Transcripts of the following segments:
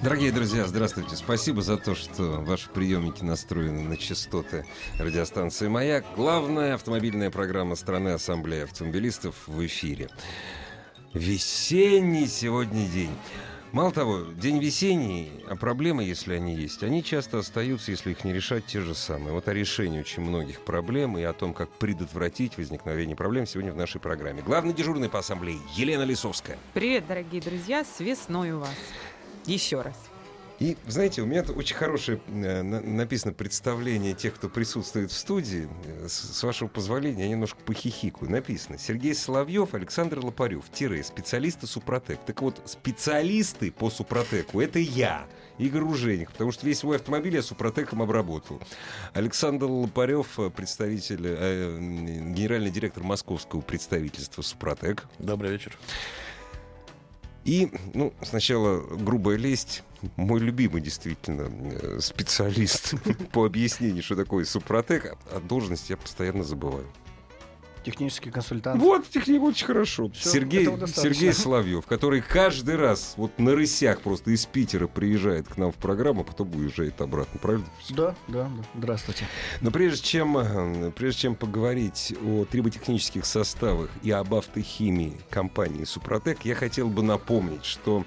Дорогие друзья, здравствуйте. Спасибо за то, что ваши приемники настроены на частоты радиостанции «Маяк». Главная автомобильная программа страны Ассамблеи автомобилистов в эфире. Весенний сегодня день. Мало того, день весенний, а проблемы, если они есть, они часто остаются, если их не решать, те же самые. Вот о решении очень многих проблем и о том, как предотвратить возникновение проблем сегодня в нашей программе. Главный дежурный по ассамблее Елена Лисовская. Привет, дорогие друзья, с весной у вас. Еще раз. И, знаете, у меня очень хорошее э, написано представление тех, кто присутствует в студии. С, с вашего позволения, я немножко похихикаю. Написано Сергей Соловьев, Александр Лопарев, тире, специалисты Супротек. Так вот, специалисты по Супротеку — это я, Игорь Руженик, потому что весь свой автомобиль я Супротеком обработал. Александр Лопарев, представитель, э, генеральный директор московского представительства Супротек. Добрый вечер. И, ну, сначала грубая лесть. Мой любимый, действительно, э, специалист по объяснению, что такое Супротек, а должность я постоянно забываю технический консультант. Вот, техник очень хорошо. Все, Сергей, Сергей Соловьев, который каждый раз вот на рысях просто из Питера приезжает к нам в программу, а потом уезжает обратно, правильно? Да, да, да. Здравствуйте. Но прежде чем, э, прежде чем поговорить о триботехнических составах и об автохимии компании «Супротек», я хотел бы напомнить, что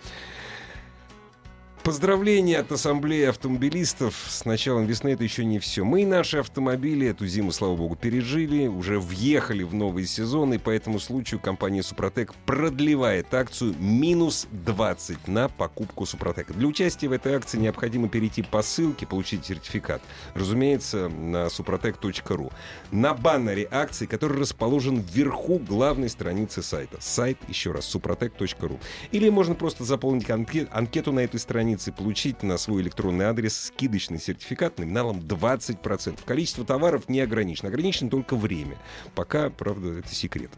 Поздравления от Ассамблеи автомобилистов. С началом весны это еще не все. Мы и наши автомобили эту зиму, слава богу, пережили, уже въехали в новый сезон, и по этому случаю компания «Супротек» продлевает акцию минус 20 на покупку «Супротека». Для участия в этой акции необходимо перейти по ссылке, получить сертификат. Разумеется, на suprotec.ru. На баннере акции, который расположен вверху главной страницы сайта. Сайт, еще раз, suprotec.ru. Или можно просто заполнить анкету на этой странице страницы получить на свой электронный адрес скидочный сертификат номиналом 20%. Количество товаров не ограничено. Ограничено только время. Пока, правда, это секрет.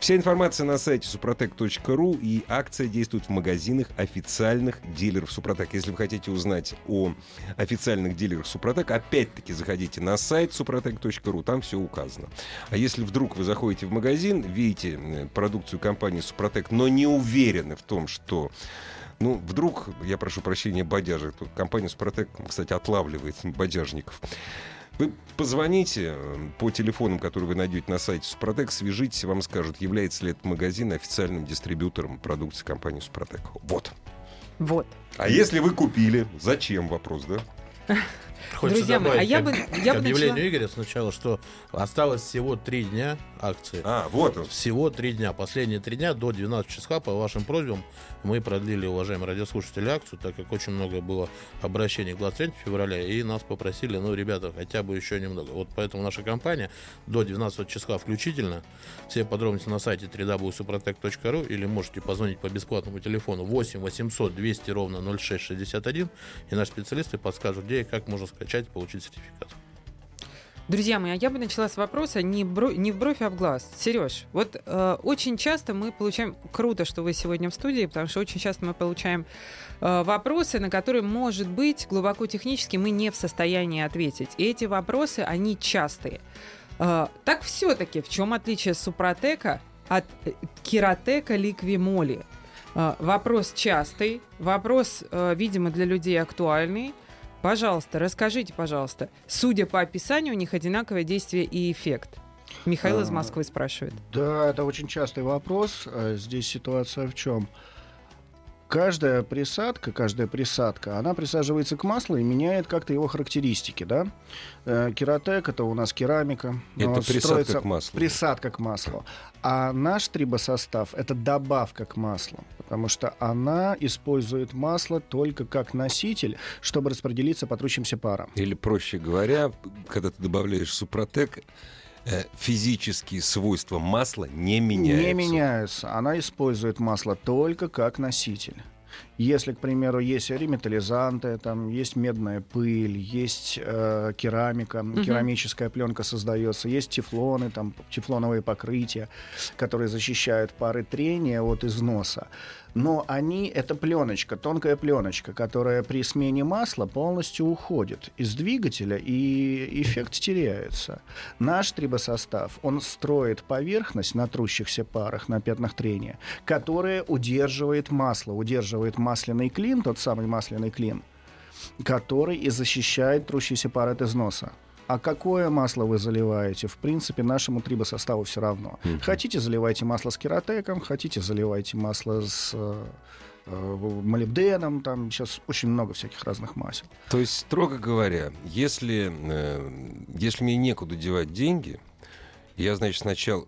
Вся информация на сайте suprotec.ru и акция действует в магазинах официальных дилеров Супротек. Если вы хотите узнать о официальных дилерах Супротек, опять-таки заходите на сайт suprotec.ru, там все указано. А если вдруг вы заходите в магазин, видите э, продукцию компании Супротек, но не уверены в том, что ну, вдруг, я прошу прощения, бодяжи. Компания «Супротек», кстати, отлавливает бодяжников. Вы позвоните э, по телефонам, которые вы найдете на сайте Супротек, свяжитесь, вам скажут, является ли этот магазин официальным дистрибьютором продукции компании Супротек. Вот. Вот. А если вы купили, зачем вопрос, да? Хочется Друзья мои, а я бы, я бы объявлению начала... Игоря сначала, что осталось всего три дня акции. А, вот он. Всего три дня. Последние три дня до 12 числа по вашим просьбам мы продлили, уважаемые радиослушатели, акцию, так как очень много было обращений к 23 февраля, и нас попросили, ну, ребята, хотя бы еще немного. Вот поэтому наша компания до 12 числа включительно, все подробности на сайте www.suprotec.ru или можете позвонить по бесплатному телефону 8 800 200 ровно 0661, и наши специалисты подскажут, где и как можно скачать, получить сертификат. Друзья мои, а я бы начала с вопроса не, бро... не в бровь, а в глаз. Сереж, вот э, очень часто мы получаем... Круто, что вы сегодня в студии, потому что очень часто мы получаем э, вопросы, на которые, может быть, глубоко технически мы не в состоянии ответить. И эти вопросы, они частые. Э, так все-таки, в чем отличие Супротека от э, Киротека Ликвимоли? Э, вопрос частый, вопрос, э, видимо, для людей актуальный. Пожалуйста, расскажите, пожалуйста. Судя по описанию, у них одинаковое действие и эффект. Михаил из а, Москвы спрашивает. Да, это очень частый вопрос. А здесь ситуация в чем? Каждая присадка, каждая присадка, она присаживается к маслу и меняет как-то его характеристики, да? Э, кератек это у нас керамика. Это присадка к маслу. Присадка к маслу. А наш трибосостав это добавка к маслу, потому что она использует масло только как носитель, чтобы распределиться по трущимся парам. Или проще говоря, когда ты добавляешь супротек, физические свойства масла не меняются. Не меняются. Она использует масло только как носитель. Если, к примеру, есть реметаллизанты, там есть медная пыль, есть э, керамика, Мгм. керамическая пленка создается, есть тефлоны, там тефлоновые покрытия, которые защищают пары трения от износа. Но они это пленочка, тонкая пленочка, которая при смене масла полностью уходит из двигателя и эффект теряется. Наш трибосостав, он строит поверхность на трущихся парах, на пятнах трения, которая удерживает масло, удерживает масляный клин, тот самый масляный клин, который и защищает трущиеся пары от износа. А какое масло вы заливаете? В принципе, нашему трибосоставу все равно. Мгм. Хотите, заливайте масло с кератеком, хотите, заливайте масло с э, э, молибденом, там сейчас очень много всяких разных масел. То есть, строго говоря, если, э, если мне некуда девать деньги, я, значит, сначала...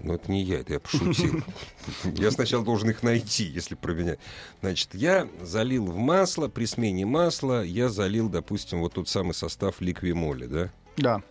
Ну, это не я, это я пошутил. Я сначала должен их найти, если про меня. Значит, я залил в масло, при смене масла я залил, допустим, вот тот самый состав ликвимоли, да? Да.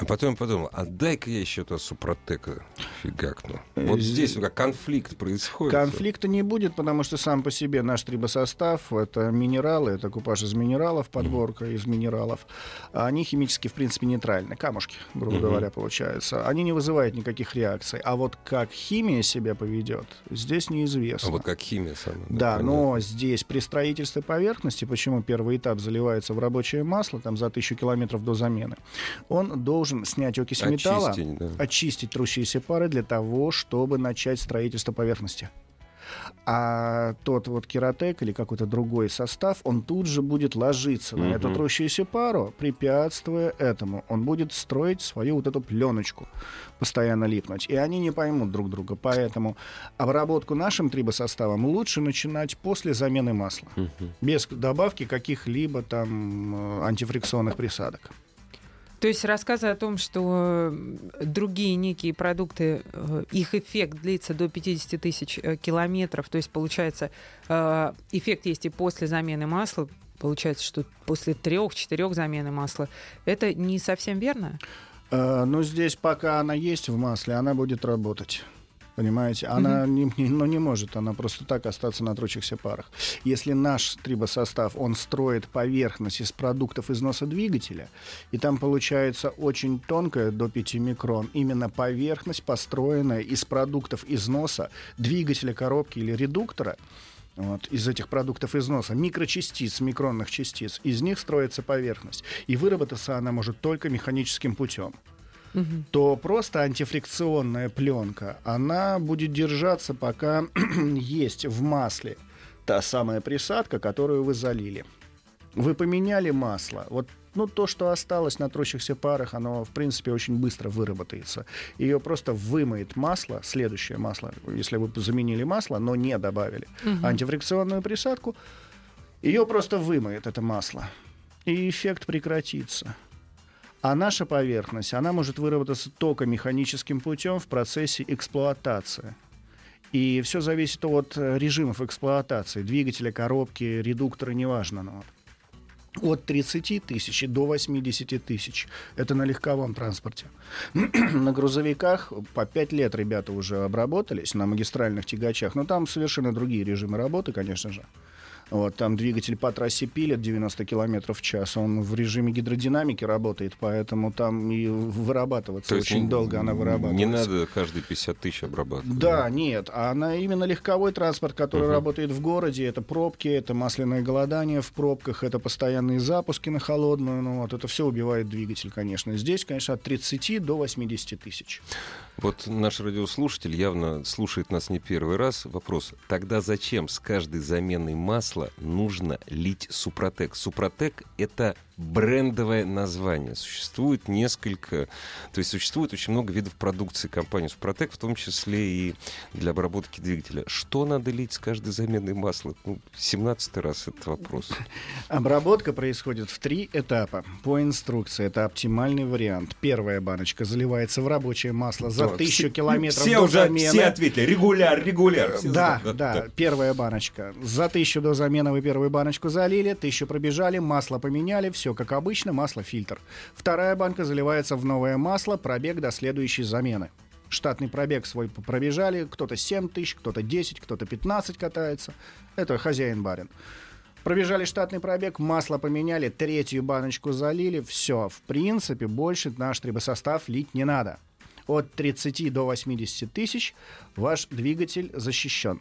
А потом подумал, а дай-ка я еще то супротека фигакну. Вот Э, здесь как конфликт происходит. Конфликта не будет, потому что сам по себе наш трибосостав — это минералы, это купаж из минералов, подборка из минералов. А Они химически, в принципе, нейтральны. Камушки, грубо Мгм. говоря, получаются. Они не вызывают никаких реакций. А вот как химия себя поведет, здесь неизвестно. А вот как химия сама. Да, понятно. но здесь при строительстве поверхности, почему первый этап заливается в рабочее масло, там за тысячу километров до замены, он должен снять окись металла, Очистить, да. очистить трущиеся пары для того, чтобы начать строительство поверхности. А тот вот кератек или какой-то другой состав, он тут же будет ложиться на эту трущуюся пару, препятствуя этому. Он будет строить свою вот эту пленочку, постоянно липнуть. И они не поймут друг друга. Поэтому обработку нашим трибосоставом лучше начинать после замены масла. Мгм. Без добавки каких-либо там э, антифрикционных присадок. То есть рассказы о том, что э, другие некие продукты, э, их эффект длится до 50 тысяч э, километров, то есть получается эффект есть и после замены масла, получается, что после трех-четырех замены масла, это не совсем верно? Но здесь, пока она есть в масле, она будет работать. Понимаете? Она не, не- ну, не может, она просто так остаться на трущихся парах. Если наш трибосостав, он строит поверхность из продуктов износа двигателя, и там получается очень тонкая, до 5 микрон, именно поверхность, построенная из продуктов износа двигателя, коробки или редуктора, вот, из этих продуктов износа, микрочастиц, микронных частиц, из них строится поверхность. И выработаться она может только механическим путем Мгм. то просто антифрикционная пленка, она будет держаться, пока есть в масле та самая присадка, которую вы залили. Вы поменяли масло. Вот ну, то, что осталось на трущихся парах, оно, в принципе, очень быстро выработается. Ее просто вымоет масло, следующее масло, если вы заменили масло, но не добавили Мгм. антифрикционную присадку, ее просто вымоет это масло. И эффект прекратится. А наша поверхность, она может выработаться только механическим путем в процессе эксплуатации. И все зависит от э, режимов эксплуатации, двигателя, коробки, редуктора, неважно. Вот. От 30 тысяч до 80 тысяч. Это на легковом транспорте. на грузовиках по 5 лет ребята уже обработались, на магистральных тягачах. Но там совершенно другие режимы работы, конечно же. Вот, там двигатель по трассе пилит 90 км в час. Он в режиме гидродинамики работает, поэтому там и вырабатываться То очень не- долго она вырабатывается. Не надо каждые 50 тысяч обрабатывать. Да, нет, а она именно легковой транспорт, который Мгм. работает в городе, это пробки, это масляное голодание в пробках, это постоянные запуски на холодную, ну вот, это все убивает двигатель, конечно. Здесь, конечно, от 30 до 80 тысяч. Вот наш радиослушатель явно слушает нас не первый раз. Вопрос, тогда зачем с каждой заменой масла нужно лить Супротек? Супротек — это брендовое название. Существует несколько... То есть существует очень много видов продукции компании Супротек, в том числе и для обработки двигателя. Что надо лить с каждой заменой масла? Ну, 17 раз этот вопрос. Обработка происходит в три этапа. По инструкции это оптимальный вариант. Первая баночка заливается в рабочее масло за Да, тысячу все- километров все до уже замены. все ответили. Регуляр, регуляр. Все Да, знают. да, первая баночка. За тысячу до замены вы первую баночку залили, тысячу пробежали, масло поменяли, все как обычно, масло фильтр. Вторая банка заливается в новое масло, пробег до следующей замены. Штатный пробег свой пробежали, кто-то 7 тысяч, кто-то 10, кто-то 15 катается. Это хозяин-барин. Пробежали штатный пробег, масло поменяли, третью баночку залили, все. В принципе, больше наш трибосостав лить не надо. От 30 до 80 тысяч ваш двигатель защищен.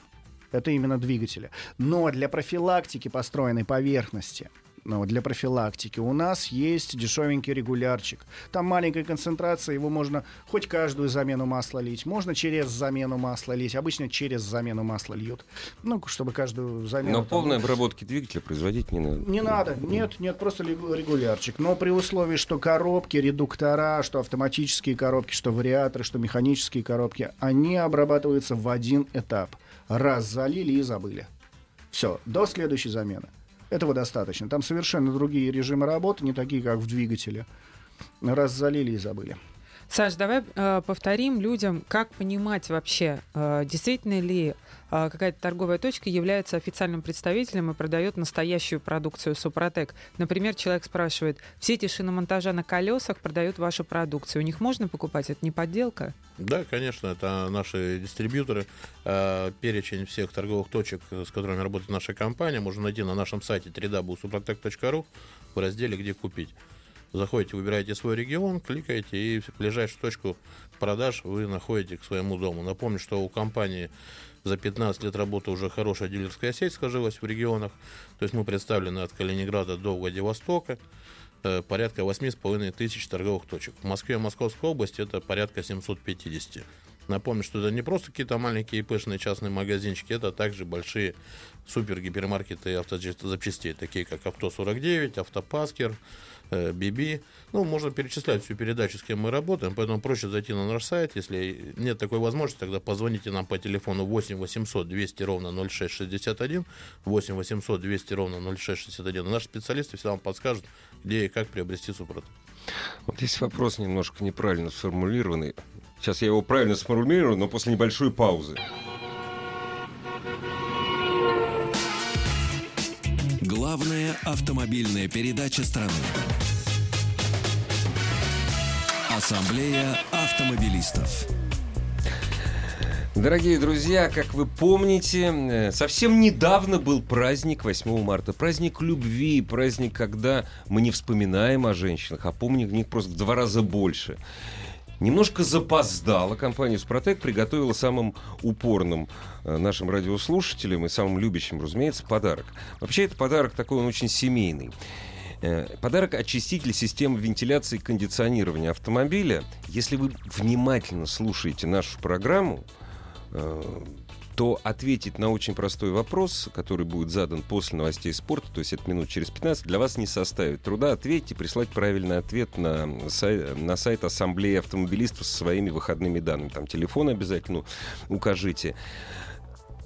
Это именно двигатели. Но для профилактики построенной поверхности – для профилактики. У нас есть дешевенький регулярчик. Там маленькая концентрация, его можно хоть каждую замену масла лить, можно через замену масла лить. Обычно через замену масла льют. Ну, чтобы каждую замену... Но там... полной обработки двигателя производить не надо. Не надо, нет, нет, просто регулярчик. Но при условии, что коробки, редуктора, что автоматические коробки, что вариаторы, что механические коробки, они обрабатываются в один этап. Раз залили и забыли. Все, до следующей замены. Этого достаточно. Там совершенно другие режимы работы, не такие, как в двигателе. Раз залили и забыли. Саш, давай э, повторим людям, как понимать вообще, э, действительно ли э, какая-то торговая точка является официальным представителем и продает настоящую продукцию Супротек. Например, человек спрашивает, все эти шиномонтажа на колесах продают вашу продукцию. У них можно покупать? Это не подделка? Да, конечно, это наши дистрибьюторы. Э, перечень всех торговых точек, с которыми работает наша компания, можно найти на нашем сайте www.suprotec.ru в разделе «Где купить». Заходите, выбираете свой регион, кликаете, и ближайшую точку продаж вы находите к своему дому. Напомню, что у компании за 15 лет работы уже хорошая дилерская сеть сложилась в регионах. То есть мы представлены от Калининграда до Владивостока. Э, порядка 8,5 тысяч торговых точек. В Москве и Московской области это порядка 750. Напомню, что это не просто какие-то маленькие пышные частные магазинчики, это также большие супер-гипермаркеты автозапчастей, такие как Авто-49, Автопаскер, BB. Ну, можно перечислять всю передачу, с кем мы работаем, поэтому проще зайти на наш сайт. Если нет такой возможности, тогда позвоните нам по телефону 8 800 200 ровно 0661, 8 800 200 ровно 0661. Наши специалисты всегда вам подскажут, где и как приобрести Супротек. Вот есть вопрос немножко неправильно сформулированный. Сейчас я его правильно сформулирую, но после небольшой паузы. Главная автомобильная передача страны. Ассамблея автомобилистов. Дорогие друзья, как вы помните, э, совсем недавно был праздник 8 марта. Праздник любви, праздник, когда мы не вспоминаем о женщинах, а помним в них просто в два раза больше. Немножко запоздала компания «Супротек», приготовила самым упорным э, нашим радиослушателям и самым любящим, разумеется, подарок. Вообще, это подарок такой, он очень семейный. Э, подарок очиститель системы вентиляции и кондиционирования автомобиля. Если вы внимательно слушаете нашу программу, э, то ответить на очень простой вопрос, который будет задан после новостей спорта, то есть это минут через 15, для вас не составит труда ответить и прислать правильный ответ на, сайт, на сайт Ассамблеи автомобилистов со своими выходными данными. Там телефон обязательно укажите.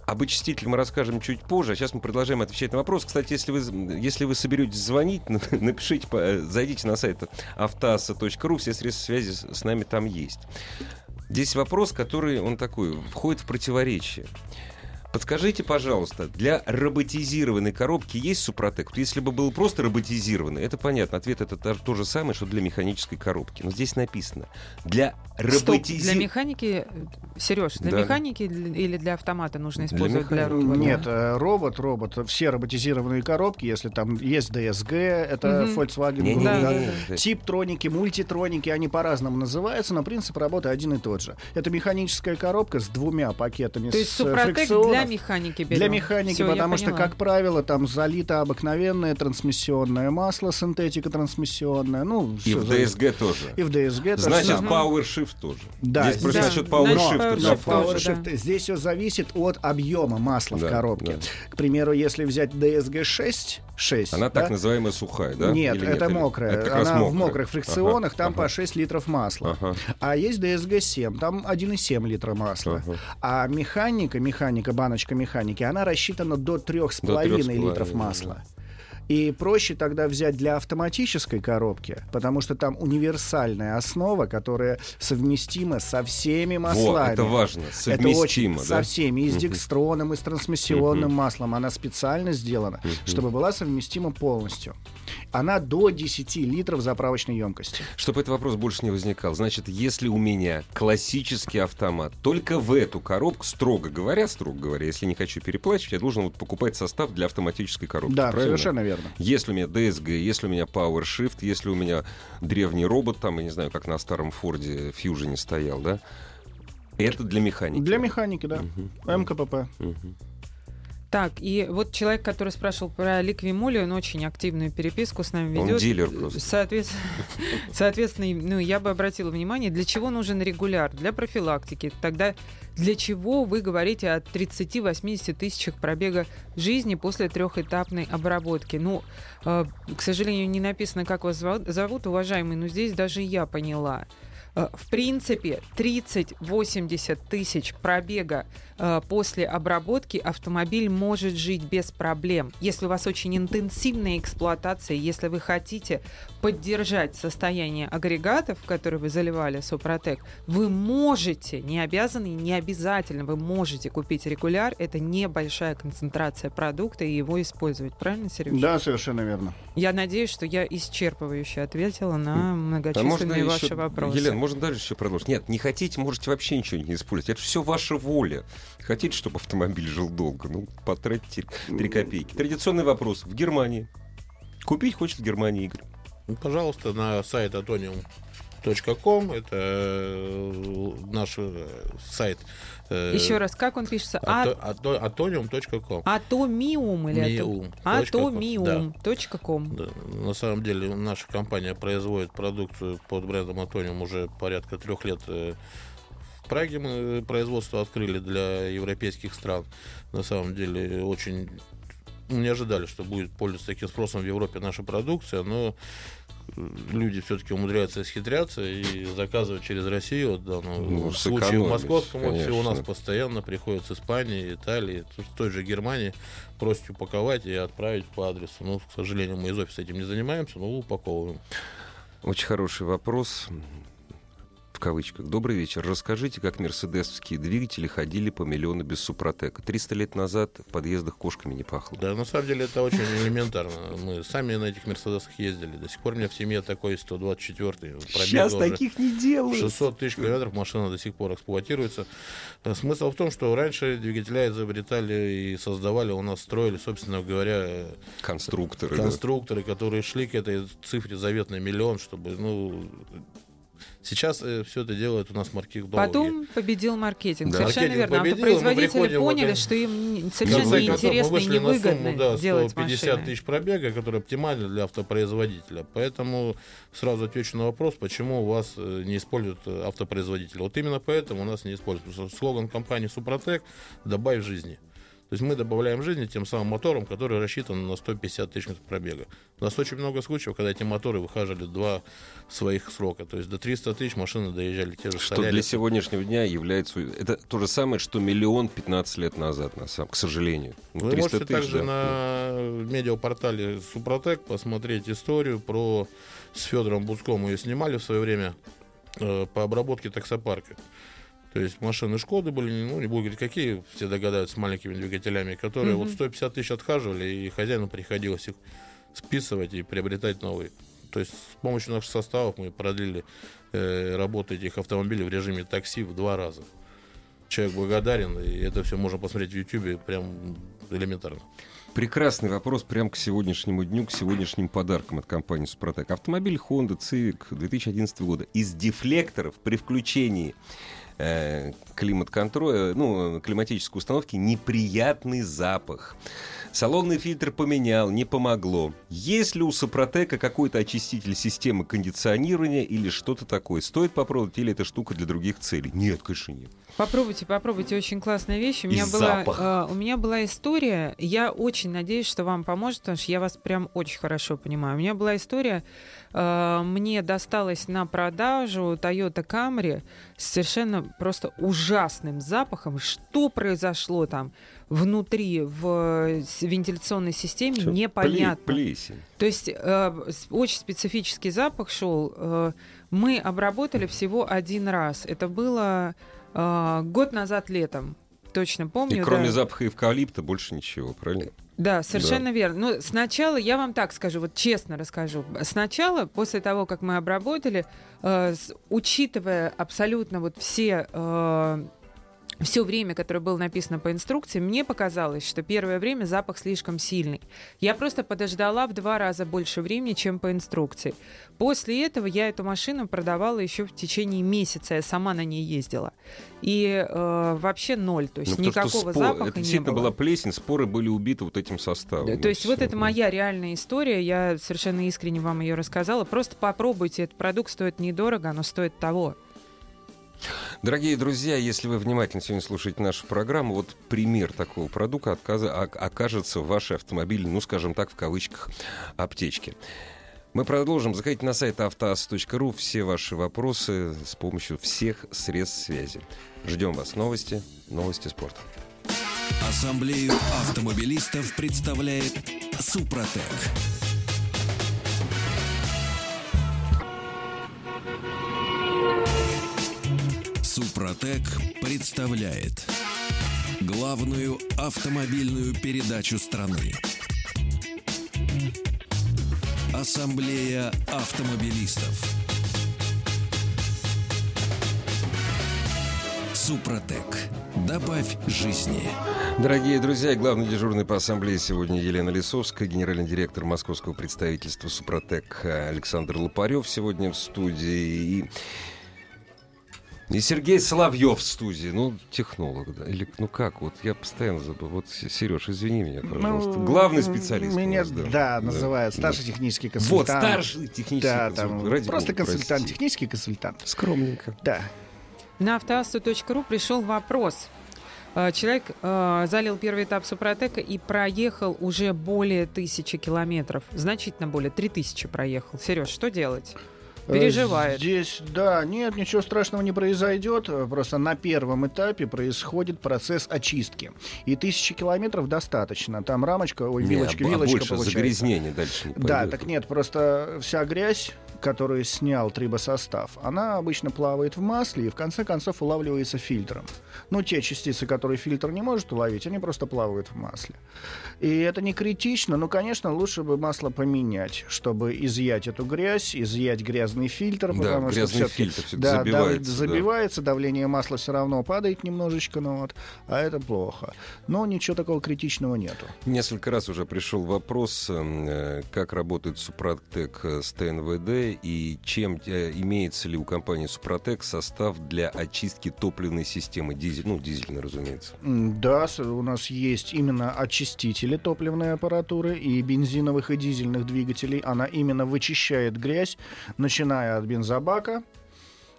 Об очистителе мы расскажем чуть позже, а сейчас мы продолжаем отвечать на вопрос. Кстати, если вы, если вы соберетесь звонить, напишите, зайдите на сайт автоаса.ру, все средства связи с нами там есть. Здесь вопрос, который, он такой, входит в противоречие. Подскажите, пожалуйста, для роботизированной коробки есть Супротек? Вот если бы был просто роботизированный, это понятно, ответ это то, то же самое, что для механической коробки. Но здесь написано, для роботизированной... Для механики, Сереж, для да. механики или для автомата нужно использовать для, для робота? Нет, э, робот, робот, все роботизированные коробки, если там есть DSG, это угу. Volkswagen, не, не, да, не, не. тип троники, мультитроники, они по-разному называются, но принцип работы один и тот же. Это механическая коробка с двумя пакетами То есть с Супротек для для механики берем. Для механики, Всё, потому что, как правило, там залито обыкновенное трансмиссионное масло, синтетика трансмиссионная. Ну, и в DSG тоже. И в DSG Значит, Power Shift тоже. Да. Здесь просто да. насчет Power Shift. Но, Power Shift да. здесь все зависит от объема масла да, в коробке. Да. К примеру, если взять DSG 6, 6. Она да? так называемая сухая, да? Нет, Или это нет, мокрая. Это Она мокрая. в мокрых фрикционах, ага, там ага. по 6 литров масла. Ага. А есть DSG 7, там 1,7 литра масла. Ага. А механика, механика, баночка механики, она рассчитана до 3,5 литров масла. И проще тогда взять для автоматической коробки, потому что там универсальная основа, которая совместима со всеми маслами. Вот, это важно. Это очень Совместимо, со да? всеми, и с Мгм. дексtroном, и с трансмиссионным маслом. Она специально сделана, чтобы была совместима полностью. Она до 10 литров заправочной емкости. Чтобы этот вопрос больше не возникал. Значит, если у меня классический автомат, только в эту коробку, строго говоря, строго говоря, если не хочу переплачивать, я должен вот покупать состав для автоматической коробки. Да, правильно? совершенно верно. Если у меня DSG, если у меня PowerShift, если у меня древний робот, там, я не знаю, как на старом Форде Fusion стоял, да, это для механики. Для механики, да. МКПП. Мгм. Так, и вот человек, который спрашивал про ликвимоли, он очень активную переписку с нами Он ведет. дилер просто. Соответственно, соответственно, ну, я бы обратила внимание, для чего нужен регуляр? Для профилактики. Тогда для чего вы говорите о 30-80 тысячах пробега жизни после трехэтапной обработки? Ну, э, к сожалению, не написано, как вас зовут, уважаемый, но здесь даже я поняла. Э, В принципе, 30-80 тысяч пробега после обработки автомобиль может жить без проблем. Если у вас очень интенсивная эксплуатация, если вы хотите поддержать состояние агрегатов, которые вы заливали Супротек, вы можете, не обязаны, не обязательно, вы можете купить регуляр. Это небольшая концентрация продукта и его использовать. Правильно, Сереж? Да, совершенно верно. Я надеюсь, что я исчерпывающе ответила на А многочисленные ваши еще, вопросы. Елена, можно дальше еще продолжить? Нет, не хотите, можете вообще ничего не использовать. Это все ваша воля. Хотите, чтобы автомобиль жил долго? Ну, потратьте 3 копейки. Традиционный вопрос. В Германии. Купить хочет в Германии, Игорь. Ну, пожалуйста, на сайт atonium.com. Это э, наш э, сайт. э, Еще раз, как он пишется? А- atonium.com. Атомиум или Миум. ато- Точка ком. Атомиум.ком. Да, на самом деле наша компания производит продукцию под брендом Atonium уже порядка трех лет. Э, В Праге мы производство открыли для европейских стран. На самом деле очень не ожидали, что будет пользоваться таким спросом в Европе наша продукция, но э, люди все-таки умудряются исхитряться и заказывать через Россию. Вот, да, ну, Ну, в случае в московском офисе у нас постоянно приходят с Испании, Италии, с той же Германии просят упаковать и отправить по адресу. Ну, к сожалению, мы из офиса этим не занимаемся, но упаковываем. Очень хороший вопрос. Кавычках. Добрый вечер. Расскажите, как мерседесовские двигатели ходили по миллиону без супротека. 300 лет назад в подъездах кошками не пахло. Да, на самом деле это очень элементарно. Мы сами на этих Мерседесах ездили. До сих пор у меня в семье такой 124-й. Сейчас таких не делают. 600 тысяч километров машина до сих пор эксплуатируется. Смысл в том, что раньше двигателя изобретали и создавали, у нас строили, собственно говоря, э, Конструкторы. да. конструкторы, которые шли к этой цифре заветной миллион, чтобы, ну, сейчас все это делает у нас маркетологи. Потом победил маркетинг. Да. Совершенно Маркетинг верно. победил, мы Автопроизводители поняли, это- что им совершенно неинтересно и невыгодно сумму, да, делать 150 машины. тысяч пробега, который оптимальный для автопроизводителя. Поэтому сразу отвечу на вопрос, почему у вас э, не используют э, автопроизводители. Вот именно поэтому у нас не используют. Слоган компании Супротек «Добавь жизни». То есть мы добавляем жизни тем самым мотором, который рассчитан на 150 тысяч пробега. У нас очень много случаев, когда эти моторы выхаживали два своих срока. То есть до 300 тысяч машины доезжали те же Что Солярис. для сегодняшнего дня является... Это то же самое, что миллион 15 лет назад, на самом... к сожалению. Ну, Вы 300 можете тысяч, также да. на медиапортале Супротек посмотреть историю про с Федором Буском. Мы ее снимали в свое время э, по обработке таксопарка. То есть машины Шкоды были, ну, не буду говорить, какие, все догадаются, с маленькими двигателями, которые вот 150 тысяч отхаживали, и хозяину приходилось их списывать и приобретать новые. То есть с помощью наших составов мы продлили э, работу этих автомобилей в режиме такси в два раза. Человек благодарен, и это все можно посмотреть в YouTube, прям элементарно. Прекрасный вопрос прямо к сегодняшнему дню, к сегодняшним подаркам от компании «Супротек». Автомобиль Honda Civic 2011 года из дефлекторов при включении климат-контроля, ну, климатической установки неприятный запах. Салонный фильтр поменял, не помогло. Есть ли у Супротека какой-то очиститель системы кондиционирования или что-то такое? Стоит попробовать или эта штука для других целей? Нет, конечно, нет. Попробуйте, попробуйте, очень классная вещь. У И меня, была, запах. э, у меня была история, я очень надеюсь, что вам поможет, потому что я вас прям очень хорошо понимаю. У меня была история, э, мне досталась на продажу Toyota Camry с совершенно просто ужасным запахом. Что произошло там? внутри в вентиляционной системе Всё, непонятно. пле- Плесень. То есть э, очень специфический запах шел. Э, мы обработали всего один раз. Это было э, год назад летом. Точно помню. И кроме да. запаха эвкалипта больше ничего, правильно? Да, совершенно верно. Ну, сначала, я вам так скажу, вот честно расскажу. Сначала, после того, как мы обработали, э, с- учитывая абсолютно вот все... все время, которое было написано по инструкции, мне показалось, что первое время запах слишком сильный. Я просто подождала в два раза больше времени, чем по инструкции. После этого я эту машину продавала еще в течение месяца. Я сама на ней ездила. И э, вообще ноль. То есть Ну, никакого спор- запаха Это не было. была плесень, споры были убиты вот этим составом. Да, то есть вот это моя реальная история, я совершенно искренне вам ее рассказала. Просто попробуйте, этот продукт стоит недорого, но стоит того. Дорогие друзья, если вы внимательно сегодня слушаете нашу программу, вот пример такого продукта отказа- ок- окажется в вашей автомобиле, ну, скажем так, в кавычках, аптечке. Мы продолжим. Заходите на сайт автоаз.ру. Все ваши вопросы с помощью всех средств связи. Ждем вас. Новости, новости спорта. Ассамблею автомобилистов представляет Супротек. Супротек представляет главную автомобильную передачу страны. Ассамблея автомобилистов. Супротек. Добавь жизни. Дорогие друзья, главный дежурный по ассамблее сегодня Елена Лисовская, генеральный директор московского представительства «Супротек» Александр Лопарев сегодня в студии. И, и Сергей Соловьев в студии. Ну, технолог, да. Или, ну как, вот я постоянно забыл. Вот, Сереж, извини меня, пожалуйста. Ну, Главный специалист у Меня, нас, да. да, Да. называют Да. старший технический Вот, консультант. старший технический Да, консультант. там, Ради просто бога, консультант, прости. технический консультант. Скромненько. Да. На автоассу.ру пришел вопрос. Э, Человек э, залил первый этап Супротека и проехал уже более тысячи километров. Значительно более. Три тысячи проехал. Сереж, что делать? Переживает. Э, Здесь, да, нет, ничего страшного не произойдет. Просто на первом этапе происходит процесс очистки. И тысячи километров достаточно. Там рамочка, ой, Не, вилочка, а вилочка больше получается. загрязнения дальше не Да, пойдет. так нет, просто вся грязь, которую снял трибосостав, она обычно плавает в масле и в конце концов улавливается фильтром. Ну, те частицы, которые фильтр не может уловить, они просто плавают в масле. И это не критично, но, конечно, лучше бы масло поменять, чтобы изъять эту грязь, изъять грязный фильтр, Да, потому что фильтр всё-таки да, забивается, да. забивается, давление масла все равно падает немножечко, ну вот, а это плохо. Но ничего такого критичного нету. Несколько раз уже пришел вопрос, э, как работает Супротек э, с ТНВД и чем э, имеется ли у компании Супротек состав для очистки топливной системы дизель, ну дизельной, разумеется. Да, у нас есть именно очистители топливной аппаратуры и бензиновых и дизельных двигателей. Она именно вычищает грязь, начиная от бензобака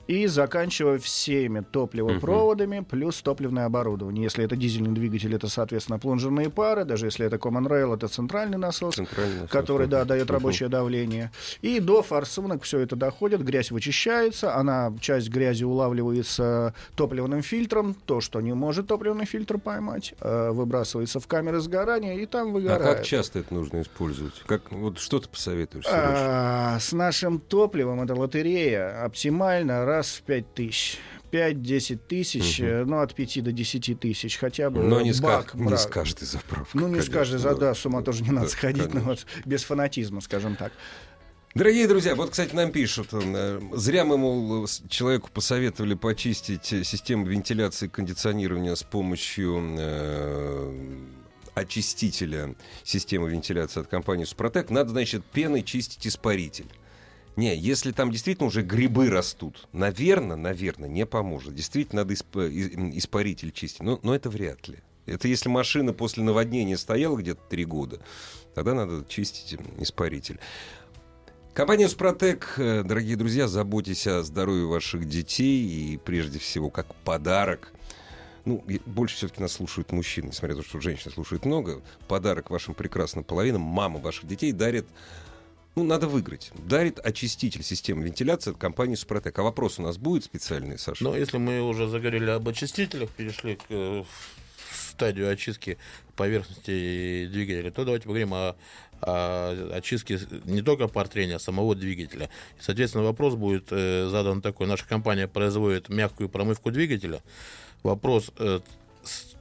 и заканчивая всеми топливопроводами плюс топливное оборудование. Если это дизельный двигатель, это, соответственно, плунжерные пары. Даже если это Common Rail, это центральный насос Центральный который, да, дает Мгм. рабочее давление. И до форсунок все это доходит, грязь вычищается, она, часть грязи улавливается топливным фильтром, то, что не может топливный фильтр поймать, э, выбрасывается в камеры сгорания, и там А выгорает. как часто это нужно использовать? Как, вот что ты посоветуешь, Сереж? А, с нашим топливом, это лотерея, оптимально раз в 5 тысяч. 5-10 тысяч, э, ну, от 5 до 10 тысяч, хотя бы Но не, с бак ка- не брать. с каждой заправкой. Ну, не с конечно, каждой за да. с ума тоже не надо Да, сходить, но конечно. вот без фанатизма, скажем так. Дорогие друзья, вот, кстати, нам пишут, э, зря мы, мол, с- человеку посоветовали почистить э, систему вентиляции и кондиционирования с помощью э, очистителя системы вентиляции от компании Супротек. Надо, значит, пеной чистить испаритель. Не, если там действительно уже грибы растут, наверное, наверное, не поможет. Действительно, надо исп- и- испаритель чистить. Но, но это вряд ли. Это если машина после наводнения стояла где-то три года, тогда надо чистить испаритель. Компания «Супротек», э, дорогие друзья, заботьтесь о здоровье ваших детей и прежде всего как подарок. Ну, больше все-таки нас слушают мужчины, несмотря на то, что женщин слушают много. Подарок вашим прекрасным половинам, мама ваших детей дарит ну, надо выиграть. Дарит очиститель системы вентиляции от компании «Супротек». А вопрос у нас будет специальный, Саша? Но если мы уже заговорили об очистителях, перешли к э, стадию очистки поверхности двигателя, то давайте поговорим о, о очистке не только пар трения, а самого двигателя. И, соответственно, вопрос будет э, задан такой. Наша компания производит мягкую промывку двигателя. Вопрос э,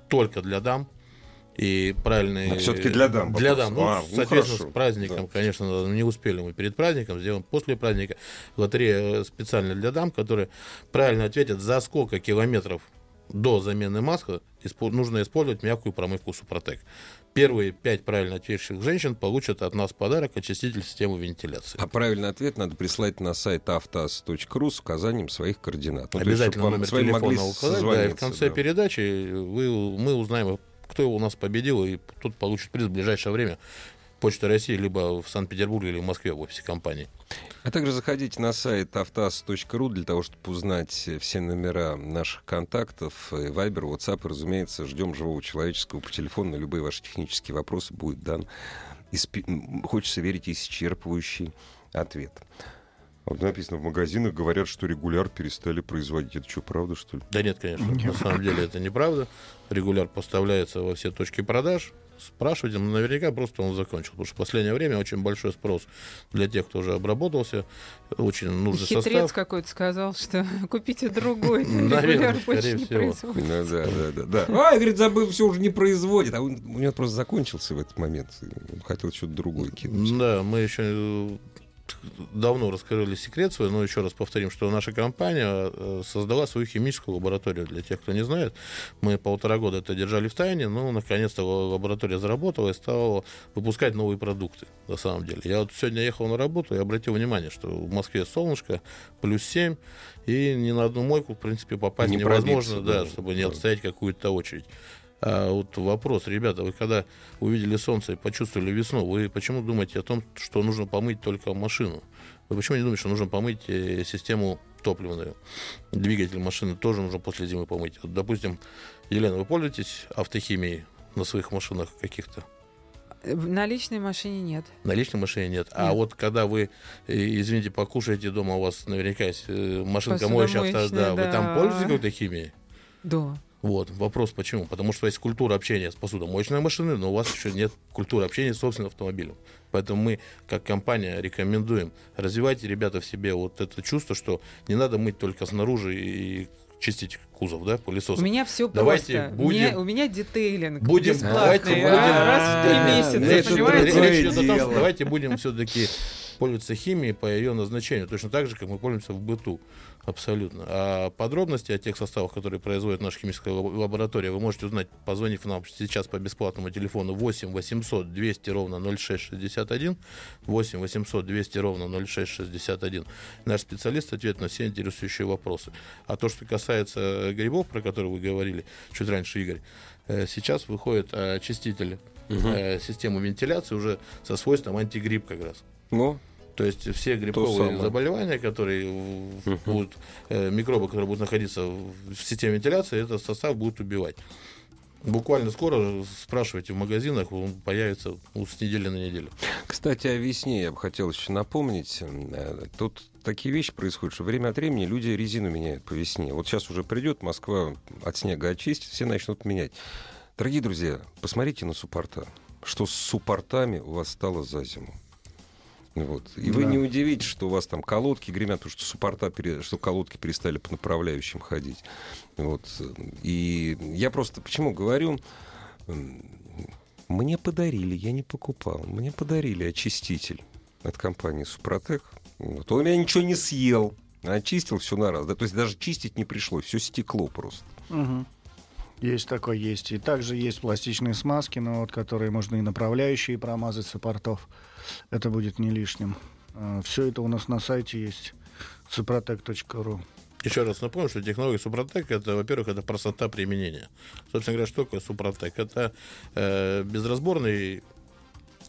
только для дам, и правильный... А все-таки для дам. Для дам. Ну, а, ну, соответственно, хорошо. с праздником, Да. конечно, не успели мы перед праздником, сделаем после праздника. Лотерея э, специально для дам, которые правильно ответят, за сколько километров до замены маска нужно использовать мягкую промывку Супротек. Первые пять правильно ответивших женщин получат от нас подарок очиститель системы вентиляции. А правильный ответ надо прислать на сайт автоаз.ру с указанием своих координат. Ну, есть, Обязательно вам номер телефона указать, да, и в конце да. передачи вы, мы узнаем, кто у нас победил, и тут получит приз в ближайшее время. Почта России либо в Санкт-Петербурге, или в Москве в офисе компании. А также заходите на сайт автоаз.ру для того, чтобы узнать все номера наших контактов, э, Вайбер, WhatsApp, и, разумеется, ждем живого человеческого по телефону. На любые ваши технические вопросы будет дан, м, хочется верить, исчерпывающий ответ. Вот написано, в магазинах говорят, что регуляр перестали производить. Это что, правда, что ли? Да нет, конечно, на самом деле это неправда. Регуляр поставляется во все точки продаж. Спрашивайте, ну, наверняка просто он закончил. Потому что в последнее время очень большой спрос для тех, кто уже обработался. Очень нужный Хитрец состав. какой-то сказал, что купите другой. Регуляр больше не производит. Ну, да, да, да, да. А, говорит, забыл, все уже не производит. А у него просто закончился в этот момент. Он хотел что-то другое кинуть. Да, мы еще э, давно раскрыли секрет свой, но еще раз повторим, что наша компания э, создала свою химическую лабораторию. Для тех, кто не знает, мы полтора года это держали в тайне, но наконец-то лаборатория заработала и стала выпускать новые продукты, на самом деле. Я вот сегодня ехал на работу и обратил внимание, что в Москве солнышко, плюс 7, и ни на одну мойку, в принципе, попасть Не невозможно, да, да, чтобы не отстоять какую-то очередь. А вот вопрос, ребята, вы когда увидели солнце и почувствовали весну, вы почему думаете о том, что нужно помыть только машину? Вы почему не думаете, что нужно помыть э, систему топливную? Двигатель машины тоже нужно после зимы помыть. Вот, допустим, Елена, вы пользуетесь автохимией на своих машинах каких-то? На личной машине нет. На личной машине нет. А Нет. вот когда вы, э, извините, покушаете дома, у вас наверняка есть э, машинка моющая, авто, Посудомоечная, да, вы там да. пользуетесь какой-то химией? Да. Вот, вопрос почему? Потому что есть культура общения с посудомоечной машиной, но у вас еще нет культуры общения с собственным автомобилем. Поэтому мы, как компания, рекомендуем, развивайте, ребята, в себе вот это чувство, что не надо мыть только снаружи и чистить кузов, да, У пылесосом. меня все Давайте просто. будем- У меня, у меня детейлинг Будем- давайте а, будем- раз в три месяца, понимаете? давайте будем все-таки пользоваться химией по ее назначению, точно так же, как мы пользуемся в быту. Абсолютно. А подробности о тех составах, которые производит наша химическая лаб- лаборатория, вы можете узнать, позвонив нам сейчас по бесплатному телефону 8 800 200 ровно 0661, 8 800 200 ровно 0661. Наш специалист ответит на все интересующие вопросы. А то, что касается э, грибов, про которые вы говорили чуть раньше, Игорь, э, сейчас выходит э, очиститель э, системы вентиляции уже со свойством антигрипп как раз. Ну, То есть все грибковые заболевания, которые в- будут, э, микробы, которые будут находиться в в системе вентиляции, этот состав будет убивать. Буквально скоро спрашивайте в магазинах, он появится ну, с недели на неделю. Кстати, о весне я бы хотел еще напомнить. Э, Тут такие вещи происходят, что время от времени люди резину меняют по весне. Вот сейчас уже придет, Москва от снега очистит, все начнут менять. Дорогие друзья, посмотрите на суппорта. Что с суппортами у вас стало за зиму? Вот. И вы Да. не удивитесь, что у вас там колодки гремят, потому что суппорта, пере- что колодки перестали по направляющим ходить. Вот. И я просто почему говорю, мне подарили, я не покупал, мне подарили очиститель от компании Супротек. Вот. Он меня ничего не съел, очистил все на раз. Да, то есть даже чистить не пришлось, все стекло просто. Мгм. Есть такое, есть. И также есть пластичные смазки, но вот, которые можно и направляющие промазать саппортов. Это будет не лишним. Все это у нас на сайте есть. suprotec.ru Еще раз напомню, что технология Супротек, это, во-первых, это простота применения. Собственно говоря, что такое Супротек? Это э, безразборный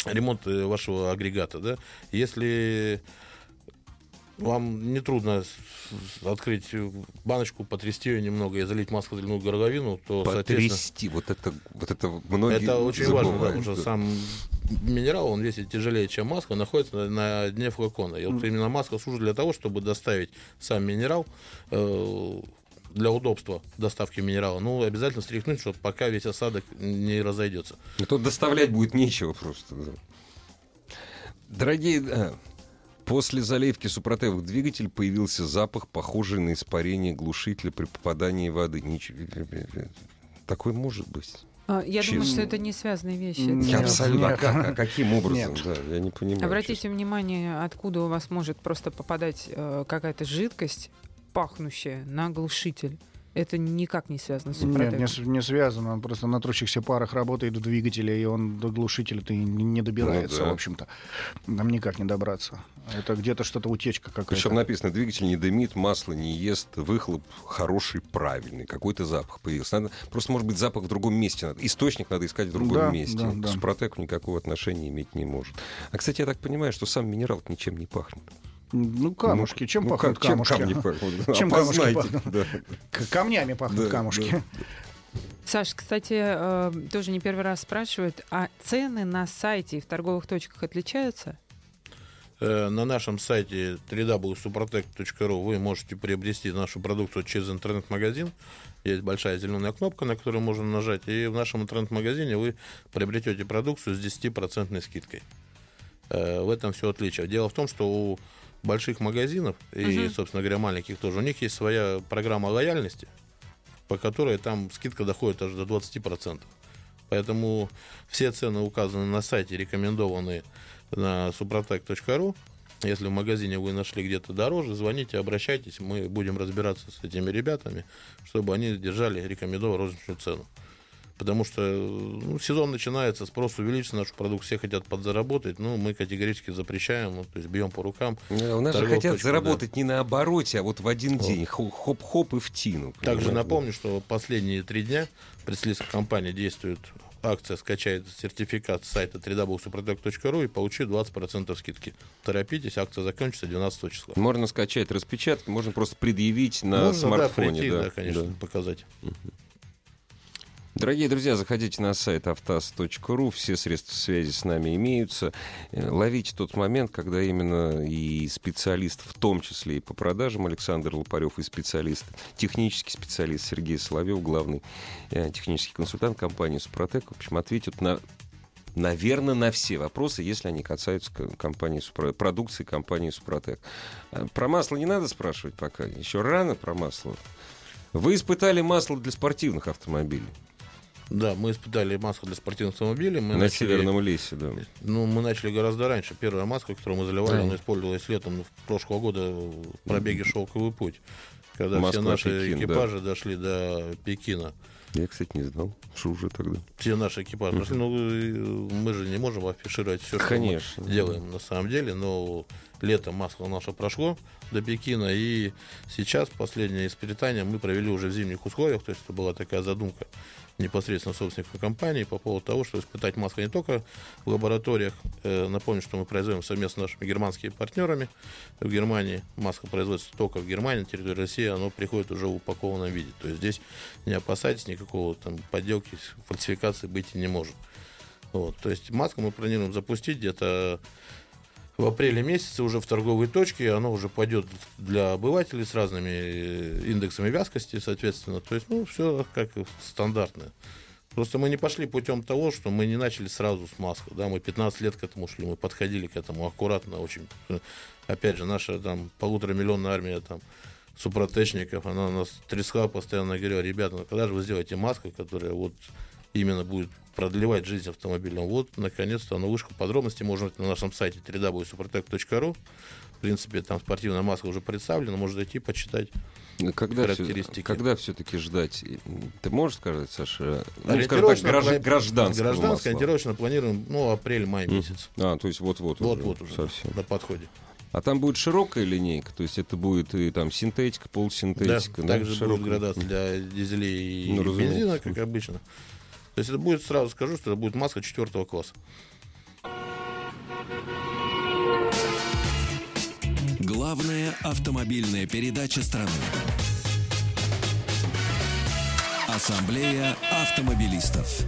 ремонт э, вашего агрегата. Да? Если вам не трудно открыть баночку, потрясти ее немного и залить масло заливную горловину, то, соответственно, Потрясти. Вот это, вот это многие это очень важно, да, забывают, потому что сам минерал, он весит тяжелее, чем маска, находится на, на дне флакона. И вот именно маска служит для того, чтобы доставить сам минерал э, для удобства доставки минерала, ну, обязательно стряхнуть, чтобы пока весь осадок не разойдется. И тут доставлять будет нечего просто. Дорогие, э, после заливки супротевых двигатель появился запах, похожий на испарение глушителя при попадании воды. Ничего. Такой может быть. А, Я думаю, Честно. что это не связанные вещи. Нет, Я абсолютно. А нет. как- а каким образом? Нет. Да, я не понимаю. Обратите внимание, откуда у вас может просто попадать э, какая-то жидкость, пахнущая на глушитель. Это никак не связано с Нет, супротеком. не, с- не связано. Он просто на трущихся парах работает в двигателе, и он до глушителя-то и не, не добирается, Ну да. в общем-то. Нам никак не добраться. Это где-то что-то утечка какая-то. Причем написано, двигатель не дымит, масло не ест, выхлоп хороший, правильный, какой-то запах появился. Надо, просто, может быть, запах в другом месте. Надо. Источник надо искать в другом Да, месте. да, К да. Супротеку никакого отношения иметь не может. А, кстати, я так понимаю, что сам минерал ничем не пахнет. Ну, камушки. Чем Ну, пахнут как- чем камушки? камни пахнут? Чем камушки пахнут? да. Камнями пахнут Да, камушки. да. Саш, кстати, э, тоже не первый раз спрашивают, а цены на сайте и в торговых точках отличаются? Э, На нашем сайте www.suprotec.ru вы можете приобрести нашу продукцию через интернет-магазин. Есть большая зеленая кнопка, на которую можно нажать. И в нашем интернет-магазине вы приобретете продукцию с 10% скидкой. Э, В этом все отличие. Дело в том, что у больших магазинов и, Мгм. собственно говоря, маленьких тоже, у них есть своя программа лояльности, по которой там скидка доходит аж до 20%. Поэтому все цены указаны на сайте, рекомендованы на suprotec.ru. Если в магазине вы нашли где-то дороже, звоните, обращайтесь, мы будем разбираться с этими ребятами, чтобы они держали рекомендованную розничную цену. Потому что ну, сезон начинается, спрос увеличится, нашу продукцию все хотят подзаработать, но мы категорически запрещаем, ну, то есть бьем по рукам. Э, У нас же хотят точка, заработать не на обороте, а вот в один Вот. день. Хо- Хоп-хоп и в тину. Также понимаете? напомню, что последние три дня представительской компании действует акция «Скачай сертификат с сайта www.suprotec.ru и получи 20% скидки. Торопитесь, акция закончится 12 числа. Можно скачать распечатки, можно просто предъявить на Можно, да, смартфоне. прийти, да, да, конечно, да. показать. Дорогие друзья, заходите на сайт автаз.ру, все средства связи с нами имеются. Э, Ловите тот момент, когда именно и специалист, в том числе и по продажам, Александр Лопарев, и специалист, технический специалист Сергей Соловьев, главный э, технический консультант компании «Супротек», в общем, ответят на Наверное, на все вопросы, если они касаются компании продукции компании Супротек. А Про масло не надо спрашивать пока. Еще рано про масло. Вы испытали масло для спортивных автомобилей Да, мы испытали маску для спортивных автомобилей. Мы на начали, Северном лесе, да. Ну, мы начали гораздо раньше. Первая маска, которую мы заливали, Да. она использовалась летом ну, прошлого года в пробеге «Шелковый путь». Когда все Москва, наши Пекин, да. экипажи дошли до Пекина. Я, кстати, не знал, что уже тогда. Все наши экипажи дошли. Ну, мы же не можем афишировать все, что Конечно. мы делаем на самом деле. Но летом масло наше прошло до Пекина. И сейчас последнее испытание мы провели уже в зимних условиях. То есть это была такая задумка непосредственно собственника компании по поводу того, что испытать масло не только в лабораториях. Э, напомню, что мы производим совместно с нашими германскими партнерами в Германии. Маска производится только в Германии, на территории России, оно приходит уже в упакованном виде. То есть здесь не опасайтесь, никакого там подделки, фальсификации быть и не может. Вот, то есть маску мы планируем запустить где-то в апреле месяце уже в торговые точки, оно уже пойдет для обывателей с разными э, индексами вязкости, соответственно. То есть, ну, все как стандартное. Просто мы не пошли путем того, что мы не начали сразу с маской. Да, мы 15 лет к этому шли, мы подходили к этому аккуратно очень. Опять же, наша там полуторамиллионная армия там супротечников, она нас трясла постоянно, говорила, ребята, ну когда же вы сделаете маску, которая вот именно будет продлевать жизнь автомобильного. Вот, наконец-то, оно вышло. Подробности можно на нашем сайте www.suprotec.ru. В принципе, там спортивная маска уже представлена, можно зайти почитать. Когда, Характеристики. когда все-таки ждать? Ты можешь сказать, Саша? Ну, скажем так, гражданского Гражданское, масла. ориентировочно планируем, ну, апрель-май месяц. А, то есть вот-вот уже, Вот-вот уже, совсем. на подходе. А там будет широкая линейка, то есть это будет и там синтетика, Да, полусинтетика. да, также широкая. будет градация для дизелей и Ну, разумеется. бензина, как обычно. То есть это будет, сразу скажу, что это будет маска четвертого класса. Главная автомобильная передача страны. Ассамблея автомобилистов.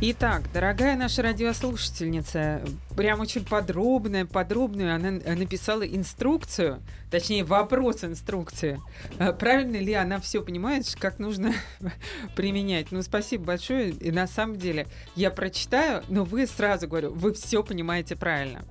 Итак, дорогая наша радиослушательница, прям очень подробная, подробную она написала инструкцию, точнее вопрос инструкции. Э, правильно ли она все понимает, как нужно применять? Ну, спасибо большое. И на самом деле я прочитаю, но вы сразу говорю, вы все понимаете правильно.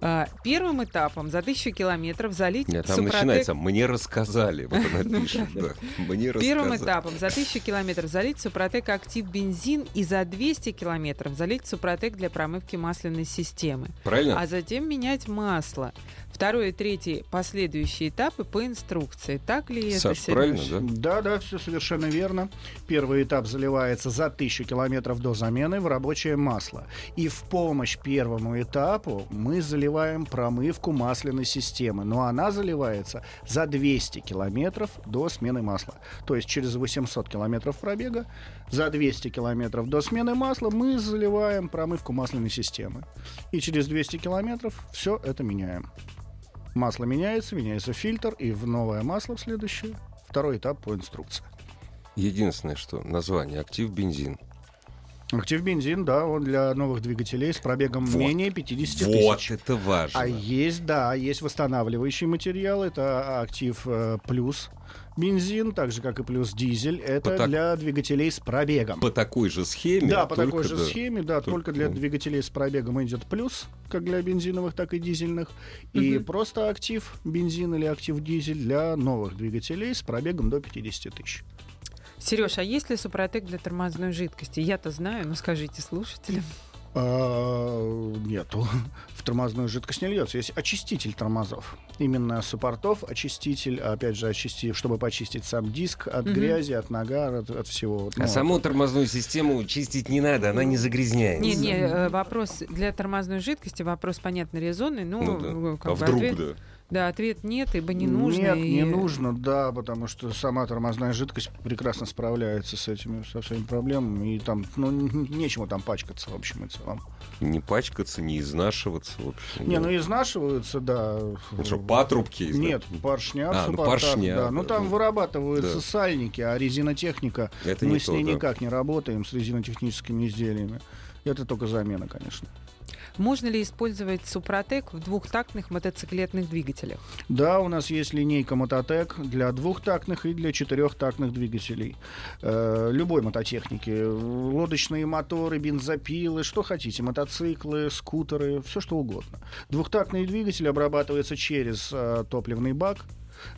А, первым этапом за тысячу километров залить Нет, там Супротек... начинается «мне рассказали». Вот она Ну пишет, да, да. «Мне Первым рассказали». этапом за 1000 километров залить Супротек Актив бензин и за 200 километров залить Супротек для промывки масляной системы. Правильно? А затем менять масло. Второй и третий последующие этапы по инструкции. Так ли это, Саш, правильно, да? Да, да, все совершенно верно. Первый этап заливается за тысячу километров до замены в рабочее масло. И в помощь первому этапу мы заливаем промывку масляной системы. Но она заливается за 200 километров до смены масла. То есть через 800 километров пробега за 200 километров до смены масла мы заливаем промывку масляной системы. И через 200 километров все это меняем. Масло меняется, меняется фильтр, и в новое масло в следующее. Второй этап по инструкции. Единственное, что название «Актив бензин». Актив бензин, да, он для новых двигателей с пробегом Вот. менее 50 Вот тысяч. это важно. А есть, да, есть восстанавливающий материал, это актив э, плюс бензин, так же как и плюс дизель, это По так- для двигателей с пробегом. По такой же схеме. Да, по такой же да. схеме, да, Только, только, для двигателей с пробегом идет плюс, как для бензиновых, так и дизельных, и Мгм. просто актив бензин или актив дизель для новых двигателей с пробегом до 50 тысяч. Сереж, а есть ли Супротек для тормозной жидкости? Я-то знаю, но скажите слушателям. А, Нету. В тормозную жидкость не льется. Есть очиститель тормозов. Именно суппортов очиститель, опять же, очисти, чтобы почистить сам диск от Мгм. грязи, от нагара, от, от всего. А Ну, саму тормозную систему чистить не надо, она не загрязняется. Не, не, э, вопрос для тормозной жидкости, вопрос, понятно, резонный, но Ну да. э, как А бы вдруг, ответ, да? Да, ответ нет, ибо не нужно. Нет, и- не нужно, да, потому что сама тормозная жидкость прекрасно справляется с этими со всеми проблемами. И там, ну, нечему там пачкаться, в общем и целом. Не пачкаться, не изнашиваться, в общем. Не, да. ну изнашиваются, да. Ну что, патрубки? из- Нет, поршня, А, ну, поршня, да. Ну там ну, вырабатываются да. сальники, а резинотехника, Это мы не с то, ней да. никак не работаем, с резинотехническими изделиями. Это только замена, конечно. Можно ли использовать Супротек в двухтактных мотоциклетных двигателях? Да, у нас есть линейка Мототек для двухтактных и для четырехтактных двигателей. Э, любой мототехники. Лодочные моторы, бензопилы, что хотите. Мотоциклы, скутеры, все что угодно. Двухтактный двигатель обрабатывается через э, топливный бак.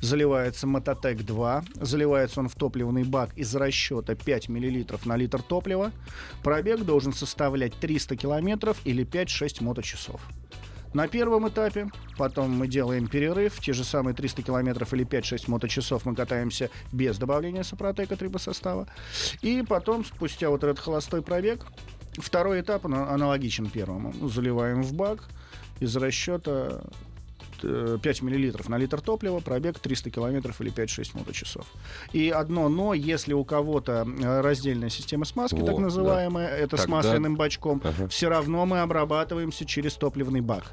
Заливается Мототек 2. Заливается он в топливный бак из расчета 5 мл на литр топлива. Пробег должен составлять 300 километров или 5-6 моточасов. На первом этапе, потом мы делаем перерыв, те же самые 300 километров или 5-6 моточасов мы катаемся без добавления сопротека трибосостава. И потом, спустя вот этот холостой пробег, второй этап ана- аналогичен первому. Заливаем в бак из расчета 5 миллилитров на литр топлива, пробег 300 километров или 5-6 моточасов. И одно но, если у кого-то э, раздельная система смазки, Вот, так да. называемая, это с Тогда- масляным бачком, Ага. все равно мы обрабатываемся через топливный бак.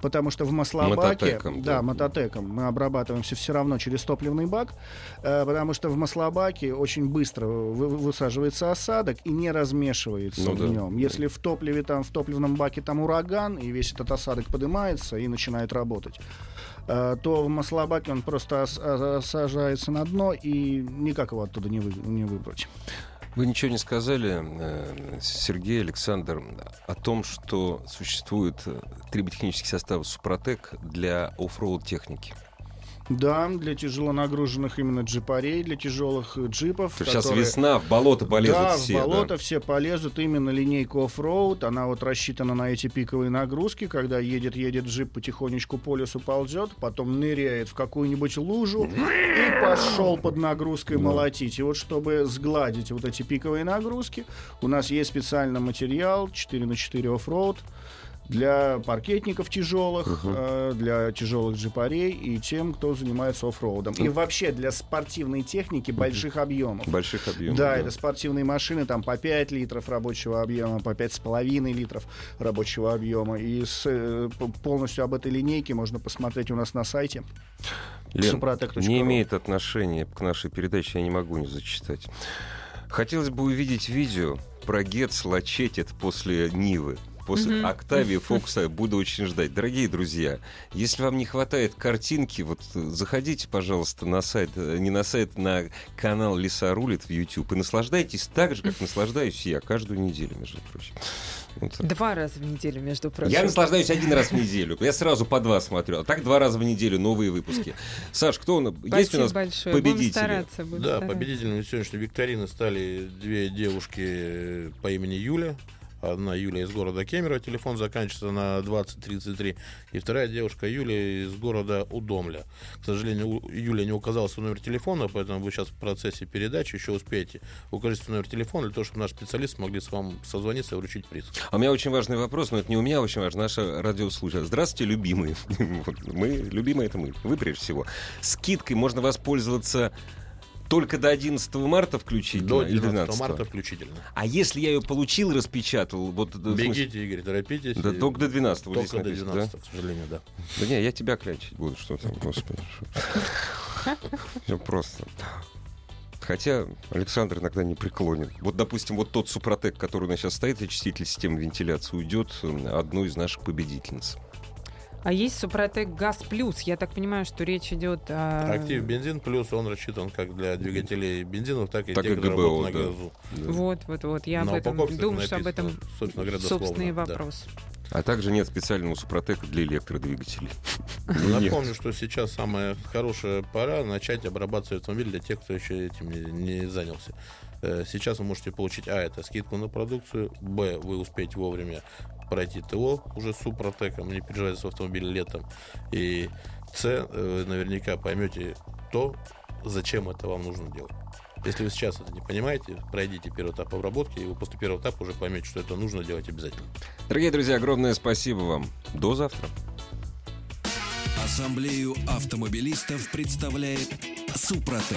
Потому что в маслобаке, Мототеком, да, да. мототеком, мы обрабатываемся все равно через топливный бак, э, потому что в маслобаке очень быстро вы- высаживается осадок и не размешивается Ну в да. нем. Если в топливе, там, в топливном баке там ураган, и весь этот осадок поднимается и начинает работать, э, то в маслобаке он просто ос- осажается на дно, и никак его оттуда не, вы- не выбрать. Вы ничего не сказали, э, Сергей, Александр, о том, что существует э, триботехнический состав Супротек для оффроуд техники. Да, для тяжело нагруженных именно джипарей, для тяжелых э, джипов. Сейчас которые- весна, в болото полезут да, все. в болото все полезут. Именно линейка оффроуд. Она вот рассчитана на эти пиковые нагрузки, когда едет-едет джип потихонечку по лесу ползет, потом ныряет в какую-нибудь лужу и пошел под нагрузкой молотить. И вот чтобы сгладить вот эти пиковые нагрузки, у нас есть специальный материал 4 на 4 оффроуд для паркетников тяжелых, э, для тяжелых джипарей и тем, кто занимается оффроудом. И вообще для спортивной техники больших объемов. Больших объемов. Да, это спортивные машины, там по 5 литров рабочего объема, по 5,5 литров рабочего объема. И с, э, полностью об этой линейке можно посмотреть у нас на сайте. Лен, не имеет отношения к нашей передаче, я не могу не зачитать. Хотелось бы увидеть видео про Гетц Лачетит после Нивы. После Мгм. Октавии Фокса буду очень ждать. Дорогие друзья, если вам не хватает картинки, вот э, заходите, пожалуйста, на сайт, э, не на сайт, на канал Лиса рулит в YouTube и наслаждайтесь так же, как наслаждаюсь я каждую неделю, между прочим. Вот. Два раза в неделю, между прочим. Я наслаждаюсь один раз в неделю. Я сразу по два смотрю. А так два раза в неделю новые выпуски. Саш, кто у нас? Есть у Спасибо нас большое. Будем победители? стараться. будем Да, стараться. победителями сегодняшней викторины стали две девушки э, по имени Юля. Одна Юля из города Кемерово, телефон заканчивается на 2033. И вторая девушка Юля из города Удомля. К сожалению, Юля не указала свой номер телефона, поэтому вы сейчас в процессе передачи еще успеете укажите свой номер телефона для того, чтобы наши специалисты могли с вам созвониться и вручить приз. А у меня очень важный вопрос, но это не у меня, очень важно, наша радиослушатель. Здравствуйте, любимые. Мы, любимые это мы, вы прежде всего. Скидкой можно воспользоваться только до 11 марта включительно До или 12 12 марта включительно. А если я ее получил, распечатал, вот... э, в смысле- Бегите, Игорь, торопитесь. Да И- только до 12 вот Только здесь до написано, 12, к сожалению, да. да? Да не, я тебя клячить буду, что там, господи. Все просто. Хотя Александр иногда не преклонен. Вот, допустим, вот тот Супротек, который у нас сейчас стоит, очиститель системы вентиляции, уйдет одной из наших победительниц. А есть Супротек Газ Плюс. Я так понимаю, что речь идет о... Актив бензин плюс он рассчитан как для двигателей бензинов, так и Так и тех, которые ГБО, работают да. на газу. Да. Вот, вот, вот. Я На об этом думаю, что об этом собственно говоря, дословно, собственный да. А также нет специального Супротека для электродвигателей. Нет. Напомню, что сейчас самая хорошая пора начать обрабатывать автомобиль для тех, кто еще этим не, занялся. Э, Сейчас вы можете получить, а, это скидку на продукцию, б, вы успеете вовремя пройти ТО уже с Супротеком, не переживайте с автомобилем летом, и с, э, вы наверняка поймете то, зачем это вам нужно делать. Если вы сейчас это не понимаете, пройдите первый этап обработки, и вы после первого этапа уже поймете, что это нужно делать обязательно. Дорогие друзья, огромное спасибо вам. До завтра. Ассамблею автомобилистов представляет Супротек.